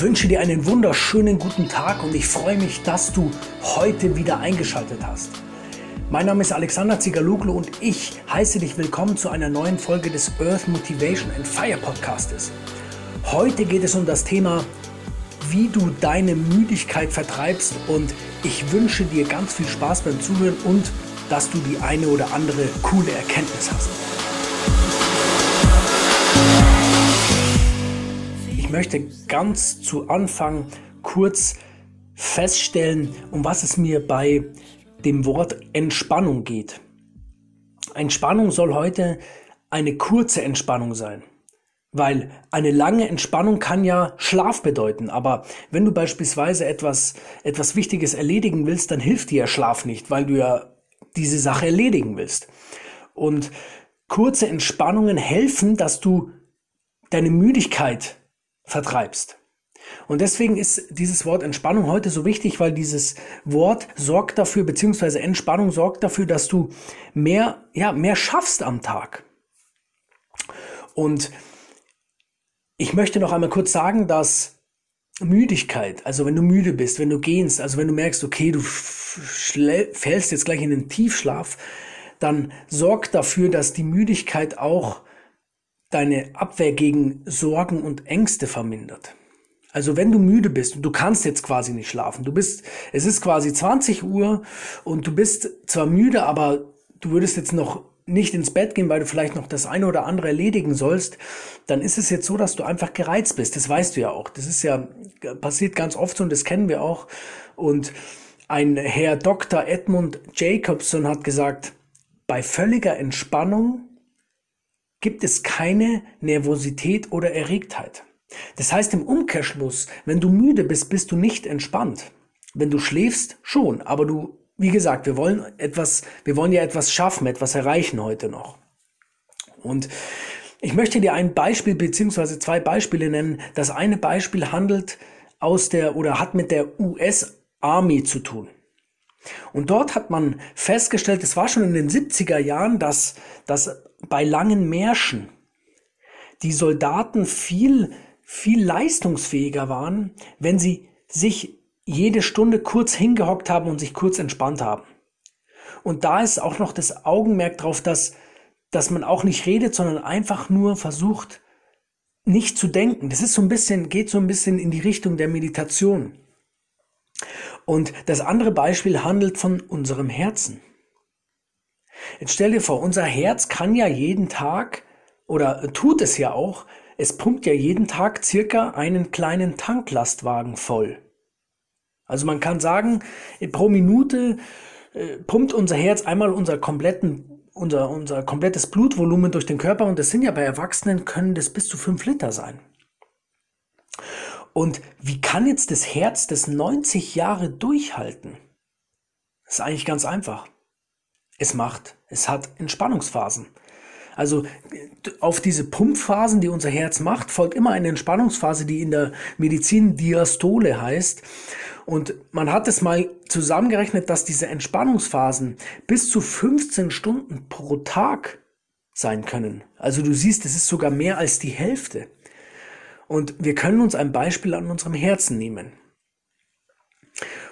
wünsche dir einen wunderschönen guten Tag und ich freue mich, dass du heute wieder eingeschaltet hast. Mein Name ist Alexander Zigaluglu und ich heiße dich willkommen zu einer neuen Folge des Earth Motivation and Fire Podcastes. Heute geht es um das Thema, wie du deine Müdigkeit vertreibst und ich wünsche dir ganz viel Spaß beim Zuhören und dass du die eine oder andere coole Erkenntnis hast. Ich möchte ganz zu Anfang kurz feststellen, um was es mir bei dem Wort Entspannung geht. Entspannung soll heute eine kurze Entspannung sein. Weil eine lange Entspannung kann ja Schlaf bedeuten, aber wenn du beispielsweise etwas, etwas Wichtiges erledigen willst, dann hilft dir ja Schlaf nicht, weil du ja diese Sache erledigen willst. Und kurze Entspannungen helfen, dass du deine Müdigkeit vertreibst. Und deswegen ist dieses Wort Entspannung heute so wichtig, weil dieses Wort sorgt dafür, beziehungsweise Entspannung sorgt dafür, dass du mehr, ja, mehr schaffst am Tag. Und ich möchte noch einmal kurz sagen, dass Müdigkeit, also wenn du müde bist, wenn du gehst, also wenn du merkst, okay, du fällst jetzt gleich in den Tiefschlaf, dann sorgt dafür, dass die Müdigkeit auch deine Abwehr gegen Sorgen und Ängste vermindert. Also wenn du müde bist und du kannst jetzt quasi nicht schlafen, du bist, es ist quasi 20 Uhr und du bist zwar müde, aber du würdest jetzt noch nicht ins Bett gehen, weil du vielleicht noch das eine oder andere erledigen sollst, dann ist es jetzt so, dass du einfach gereizt bist. Das weißt du ja auch. Das ist ja passiert ganz oft so und das kennen wir auch. Und ein Herr Dr. Edmund Jacobson hat gesagt, bei völliger Entspannung gibt es keine Nervosität oder Erregtheit. Das heißt im Umkehrschluss, wenn du müde bist, bist du nicht entspannt. Wenn du schläfst, schon, aber du, wie gesagt, wir wollen etwas, wir wollen ja etwas schaffen, etwas erreichen heute noch. Und ich möchte dir ein Beispiel beziehungsweise zwei Beispiele nennen. Das eine Beispiel handelt aus der oder hat mit der US Army zu tun. Und dort hat man festgestellt, es war schon in den 70er Jahren, dass, dass bei langen Märschen die Soldaten viel, viel leistungsfähiger waren, wenn sie sich jede Stunde kurz hingehockt haben und sich kurz entspannt haben. Und da ist auch noch das Augenmerk drauf, dass, dass man auch nicht redet, sondern einfach nur versucht, nicht zu denken. Das ist so ein bisschen, geht so ein bisschen in die Richtung der Meditation. Und das andere Beispiel handelt von unserem Herzen. Jetzt stell dir vor, unser Herz kann ja jeden Tag oder tut es ja auch, es pumpt ja jeden Tag circa einen kleinen Tanklastwagen voll. Also man kann sagen, pro Minute äh, pumpt unser Herz einmal unser kompletten, unser, unser komplettes Blutvolumen durch den Körper und das sind ja bei Erwachsenen können das bis zu fünf Liter sein. Und wie kann jetzt das Herz das 90 Jahre durchhalten? Das ist eigentlich ganz einfach. Es macht, es hat Entspannungsphasen. Also auf diese Pumpphasen, die unser Herz macht, folgt immer eine Entspannungsphase, die in der Medizin Diastole heißt. Und man hat es mal zusammengerechnet, dass diese Entspannungsphasen bis zu 15 Stunden pro Tag sein können. Also du siehst, es ist sogar mehr als die Hälfte. Und wir können uns ein Beispiel an unserem Herzen nehmen.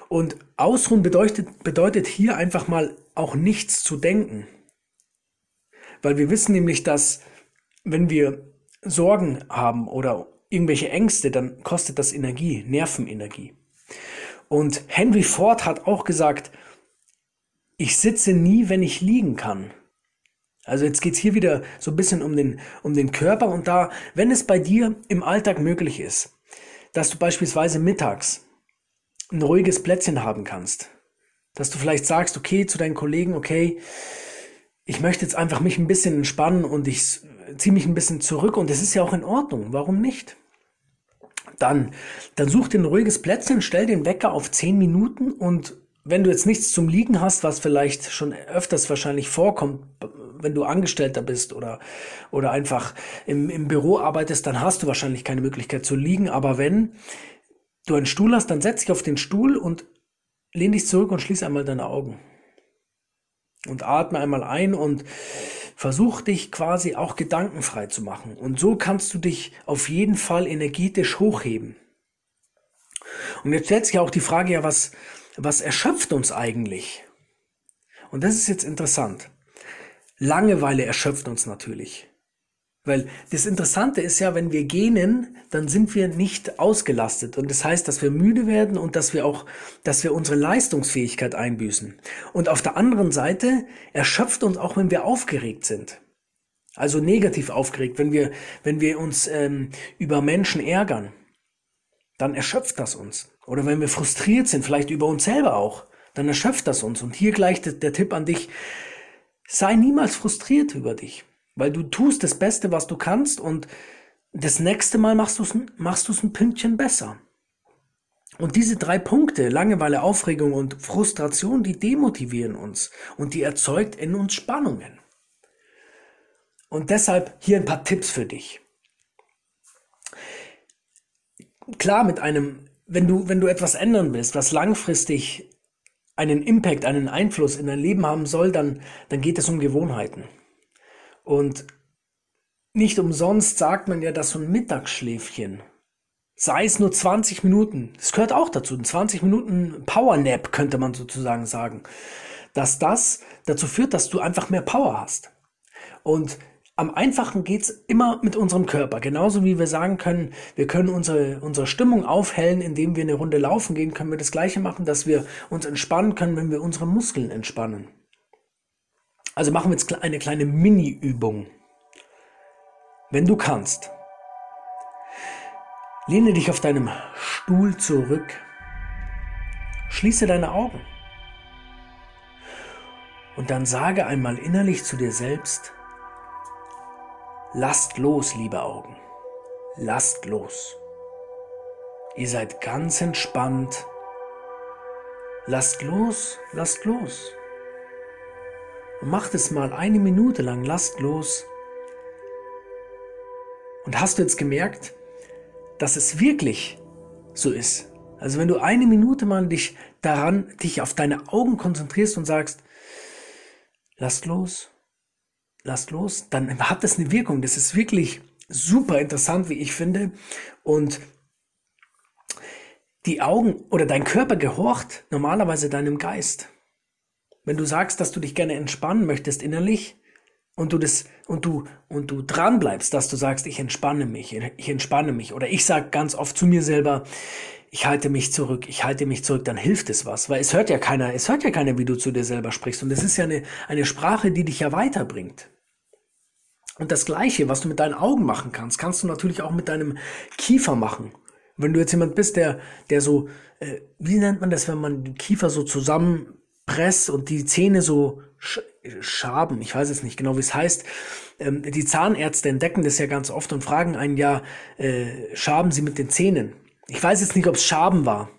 Und Ausruhen bedeutet, bedeutet hier einfach mal auch nichts zu denken. Weil wir wissen nämlich, dass wenn wir Sorgen haben oder irgendwelche Ängste, dann kostet das Energie, Nervenenergie. Und Henry Ford hat auch gesagt, ich sitze nie, wenn ich liegen kann. Also jetzt geht's hier wieder so ein bisschen um den, um den Körper und da, wenn es bei dir im Alltag möglich ist, dass du beispielsweise mittags ein ruhiges Plätzchen haben kannst. Dass du vielleicht sagst, okay, zu deinen Kollegen, okay, ich möchte jetzt einfach mich ein bisschen entspannen und ich ziehe mich ein bisschen zurück und das ist ja auch in Ordnung. Warum nicht? Dann, dann such dir ein ruhiges Plätzchen, stell den Wecker auf 10 Minuten und wenn du jetzt nichts zum Liegen hast, was vielleicht schon öfters wahrscheinlich vorkommt, wenn du Angestellter bist oder, oder einfach im, im Büro arbeitest, dann hast du wahrscheinlich keine Möglichkeit zu liegen. Aber wenn, du einen Stuhl hast, dann setz dich auf den Stuhl und lehn dich zurück und schließ einmal deine Augen. Und atme einmal ein und versuch dich quasi auch gedankenfrei zu machen. Und so kannst du dich auf jeden Fall energetisch hochheben. Und jetzt stellt sich auch die Frage, ja, was, was erschöpft uns eigentlich? Und das ist jetzt interessant. Langeweile erschöpft uns natürlich. Weil das Interessante ist ja, wenn wir gähnen, dann sind wir nicht ausgelastet. Und das heißt, dass wir müde werden und dass wir auch, dass wir unsere Leistungsfähigkeit einbüßen. Und auf der anderen Seite erschöpft uns auch, wenn wir aufgeregt sind. Also negativ aufgeregt, wenn wir, wenn wir uns ähm, über Menschen ärgern, dann erschöpft das uns. Oder wenn wir frustriert sind, vielleicht über uns selber auch, dann erschöpft das uns. Und hier gleich der, der Tipp an dich, sei niemals frustriert über dich. Weil du tust das Beste, was du kannst und das nächste Mal machst du es machst du's ein Pünktchen besser. Und diese drei Punkte, Langeweile, Aufregung und Frustration, die demotivieren uns und die erzeugt in uns Spannungen. Und deshalb hier ein paar Tipps für dich. Klar, mit einem, wenn du, wenn du etwas ändern willst, was langfristig einen Impact, einen Einfluss in dein Leben haben soll, dann, dann geht es um Gewohnheiten. Und nicht umsonst sagt man ja, dass so ein Mittagsschläfchen, sei es nur 20 Minuten, das gehört auch dazu, ein 20 Minuten Powernap könnte man sozusagen sagen, dass das dazu führt, dass du einfach mehr Power hast. Und am einfachen geht's immer mit unserem Körper. Genauso wie wir sagen können, wir können unsere, unsere Stimmung aufhellen, indem wir eine Runde laufen gehen, können wir das gleiche machen, dass wir uns entspannen können, wenn wir unsere Muskeln entspannen. Also machen wir jetzt eine kleine Mini-Übung. Wenn du kannst, lehne dich auf deinem Stuhl zurück, schließe deine Augen und dann sage einmal innerlich zu dir selbst, lasst los, liebe Augen, lasst los. Ihr seid ganz entspannt. Lasst los, lasst los. Und macht es mal eine Minute lang lastlos. Und hast du jetzt gemerkt, dass es wirklich so ist? Also wenn du eine Minute mal dich daran, dich auf deine Augen konzentrierst und sagst, lasst los, lasst los, dann hat das eine Wirkung. Das ist wirklich super interessant, wie ich finde. Und die Augen oder dein Körper gehorcht normalerweise deinem Geist. Wenn du sagst, dass du dich gerne entspannen möchtest innerlich und du das und du und du dran bleibst, dass du sagst, ich entspanne mich, ich entspanne mich oder ich sag ganz oft zu mir selber, ich halte mich zurück, ich halte mich zurück, dann hilft es was, weil es hört ja keiner, es hört ja keiner, wie du zu dir selber sprichst und es ist ja eine eine Sprache, die dich ja weiterbringt. Und das Gleiche, was du mit deinen Augen machen kannst, kannst du natürlich auch mit deinem Kiefer machen. Wenn du jetzt jemand bist, der, der so, äh, wie nennt man das, wenn man den Kiefer so zusammen Press und die Zähne so schaben, ich weiß jetzt nicht genau, wie es heißt. Ähm, die Zahnärzte entdecken das ja ganz oft und fragen einen ja, äh, schaben sie mit den Zähnen? Ich weiß jetzt nicht, ob es Schaben war,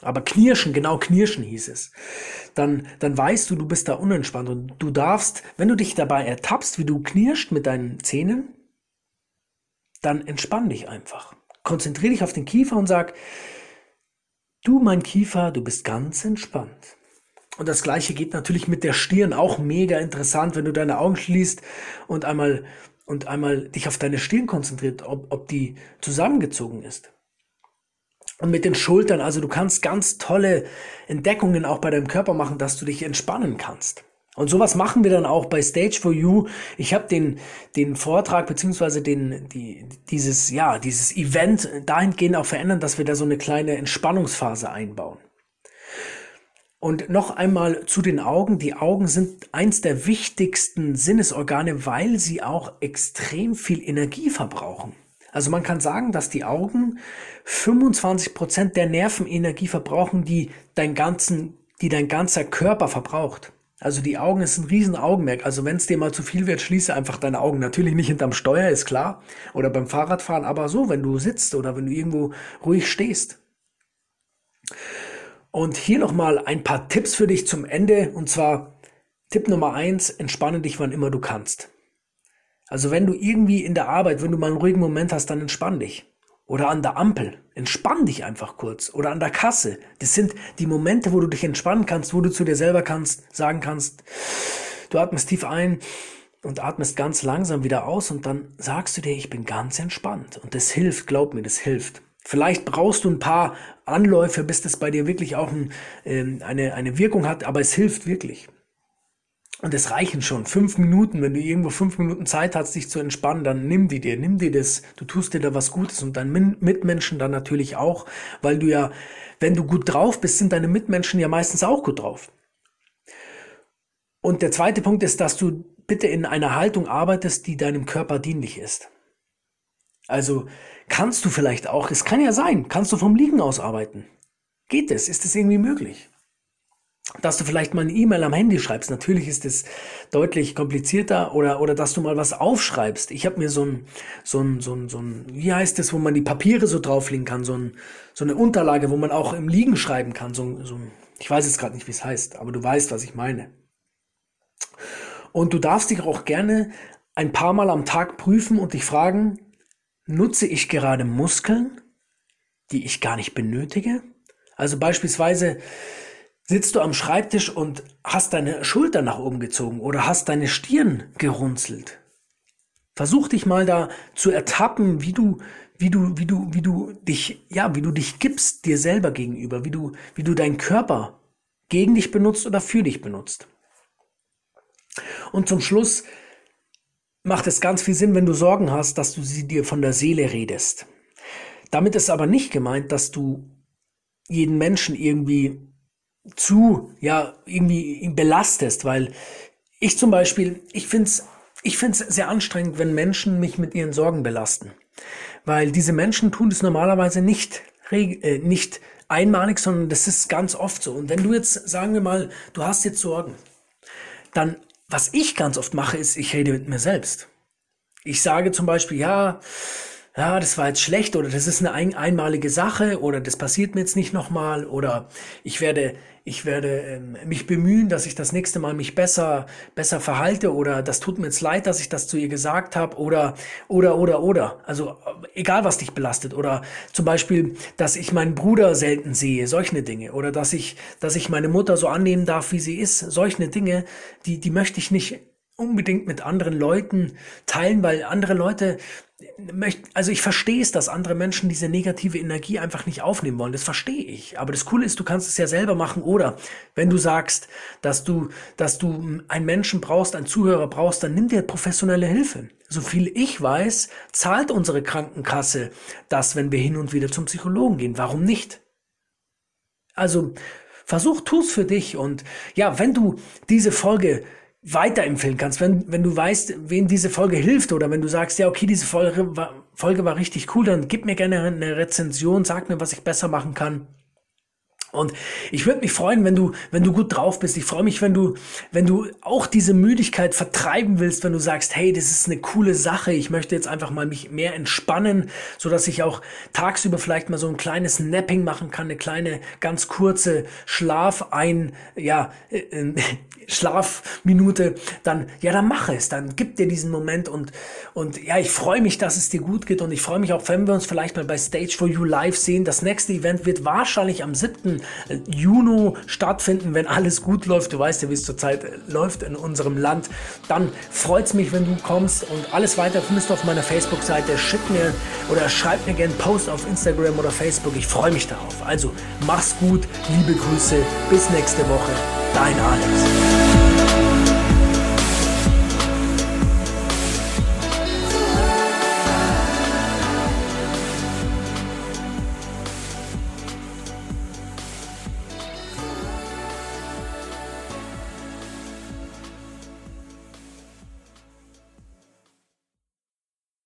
aber Knirschen, genau Knirschen hieß es. Dann, dann weißt du, du bist da unentspannt und du darfst, wenn du dich dabei ertappst, wie du knirscht mit deinen Zähnen, dann entspann dich einfach. Konzentrier dich auf den Kiefer und sag, du mein Kiefer, du bist ganz entspannt. Und das gleiche geht natürlich mit der Stirn, auch mega interessant, wenn du deine Augen schließt und einmal, und einmal dich auf deine Stirn konzentriert, ob, ob die zusammengezogen ist. Und mit den Schultern, also du kannst ganz tolle Entdeckungen auch bei deinem Körper machen, dass du dich entspannen kannst. Und sowas machen wir dann auch bei Stage for You. Ich habe den, den Vortrag beziehungsweise den, die, dieses, ja, dieses Event dahingehend auch verändert, dass wir da so eine kleine Entspannungsphase einbauen. Und noch einmal zu den Augen. Die Augen sind eins der wichtigsten Sinnesorgane, weil sie auch extrem viel Energie verbrauchen. Also man kann sagen, dass die Augen 25 Prozent der Nervenenergie verbrauchen, die dein ganzen, die dein ganzer Körper verbraucht. Also die Augen ist ein riesen Augenmerk. Also wenn es dir mal zu viel wird, schließe einfach deine Augen. Natürlich nicht hinterm Steuer, ist klar. Oder beim Fahrradfahren, aber so, wenn du sitzt oder wenn du irgendwo ruhig stehst. Und hier nochmal ein paar Tipps für dich zum Ende. Und zwar Tipp Nummer eins, entspanne dich, wann immer du kannst. Also wenn du irgendwie in der Arbeit, wenn du mal einen ruhigen Moment hast, dann entspann dich. Oder an der Ampel, entspann dich einfach kurz. Oder an der Kasse. Das sind die Momente, wo du dich entspannen kannst, wo du zu dir selber kannst, sagen kannst, du atmest tief ein und atmest ganz langsam wieder aus und dann sagst du dir, ich bin ganz entspannt. Und das hilft, glaub mir, das hilft. Vielleicht brauchst du ein paar Anläufe, bis das bei dir wirklich auch ein, äh, eine, eine Wirkung hat, aber es hilft wirklich. Und es reichen schon fünf Minuten. Wenn du irgendwo fünf Minuten Zeit hast, dich zu entspannen, dann nimm die dir, nimm dir das. Du tust dir da was Gutes und deinen Mitmenschen dann natürlich auch, weil du ja, wenn du gut drauf bist, sind deine Mitmenschen ja meistens auch gut drauf. Und der zweite Punkt ist, dass du bitte in einer Haltung arbeitest, die deinem Körper dienlich ist. Also kannst du vielleicht auch, es kann ja sein, kannst du vom Liegen aus arbeiten. Geht es? Ist es irgendwie möglich? dass du vielleicht mal eine E-Mail am Handy schreibst. Natürlich ist es deutlich komplizierter oder, oder dass du mal was aufschreibst. Ich habe mir so ein, so ein, so ein, so ein, wie heißt das, wo man die Papiere so drauflegen kann, so, ein, so eine Unterlage, wo man auch im Liegen schreiben kann. So, so ich weiß jetzt gerade nicht, wie es heißt, aber du weißt, was ich meine. Und du darfst dich auch gerne ein paar Mal am Tag prüfen und dich fragen, nutze ich gerade Muskeln, die ich gar nicht benötige? Also beispielsweise, Sitzt du am Schreibtisch und hast deine Schulter nach oben gezogen oder hast deine Stirn gerunzelt? Versuch dich mal da zu ertappen, wie du, wie du, wie du, wie du dich, ja, wie du dich gibst dir selber gegenüber, wie du, wie du deinen Körper gegen dich benutzt oder für dich benutzt. Und zum Schluss macht es ganz viel Sinn, wenn du Sorgen hast, dass du sie dir von der Seele redest. Damit ist aber nicht gemeint, dass du jeden Menschen irgendwie zu, ja, irgendwie belastest, weil ich zum Beispiel, ich finde es ich find's sehr anstrengend, wenn Menschen mich mit ihren Sorgen belasten. Weil diese Menschen tun das normalerweise nicht, äh, nicht einmalig, sondern das ist ganz oft so. Und wenn du jetzt, sagen wir mal, du hast jetzt Sorgen, dann, was ich ganz oft mache, ist, ich rede mit mir selbst. Ich sage zum Beispiel, ja, ja, das war jetzt schlecht oder das ist eine ein, einmalige Sache oder das passiert mir jetzt nicht nochmal oder ich werde, ich werde ähm, mich bemühen, dass ich das nächste Mal mich besser, besser verhalte oder das tut mir jetzt leid, dass ich das zu ihr gesagt habe oder, oder, oder, oder. Also egal, was dich belastet oder zum Beispiel, dass ich meinen Bruder selten sehe, solche Dinge oder dass ich, dass ich meine Mutter so annehmen darf, wie sie ist, solche Dinge, die, die möchte ich nicht unbedingt mit anderen Leuten teilen, weil andere Leute möchten, also ich verstehe es, dass andere Menschen diese negative Energie einfach nicht aufnehmen wollen. Das verstehe ich. Aber das Coole ist, du kannst es ja selber machen oder wenn du sagst, dass du, dass du einen Menschen brauchst, einen Zuhörer brauchst, dann nimm dir professionelle Hilfe. So viel ich weiß, zahlt unsere Krankenkasse das, wenn wir hin und wieder zum Psychologen gehen. Warum nicht? Also, versuch, tu's für dich und ja, wenn du diese Folge weiterempfehlen kannst, wenn, wenn du weißt, wen diese Folge hilft oder wenn du sagst, ja, okay, diese Folge war, Folge war richtig cool, dann gib mir gerne eine Rezension, sag mir, was ich besser machen kann. Und ich würde mich freuen, wenn du, wenn du gut drauf bist. Ich freue mich, wenn du, wenn du auch diese Müdigkeit vertreiben willst, wenn du sagst, hey, das ist eine coole Sache. Ich möchte jetzt einfach mal mich mehr entspannen, so dass ich auch tagsüber vielleicht mal so ein kleines Napping machen kann, eine kleine, ganz kurze Schlaf ein, ja, äh, äh Schlafminute, dann, ja, dann mach es, dann gib dir diesen Moment und, und ja, ich freue mich, dass es dir gut geht und ich freue mich auch, wenn wir uns vielleicht mal bei Stage for You live sehen. Das nächste Event wird wahrscheinlich am 7. Juni stattfinden, wenn alles gut läuft. Du weißt ja, wie es zurzeit äh, läuft in unserem Land. Dann freut es mich, wenn du kommst und alles weiter findest du auf meiner Facebook-Seite. Schick mir oder schreib mir gerne einen Post auf Instagram oder Facebook. Ich freue mich darauf. Also mach's gut, liebe Grüße, bis nächste Woche. Dein Alex.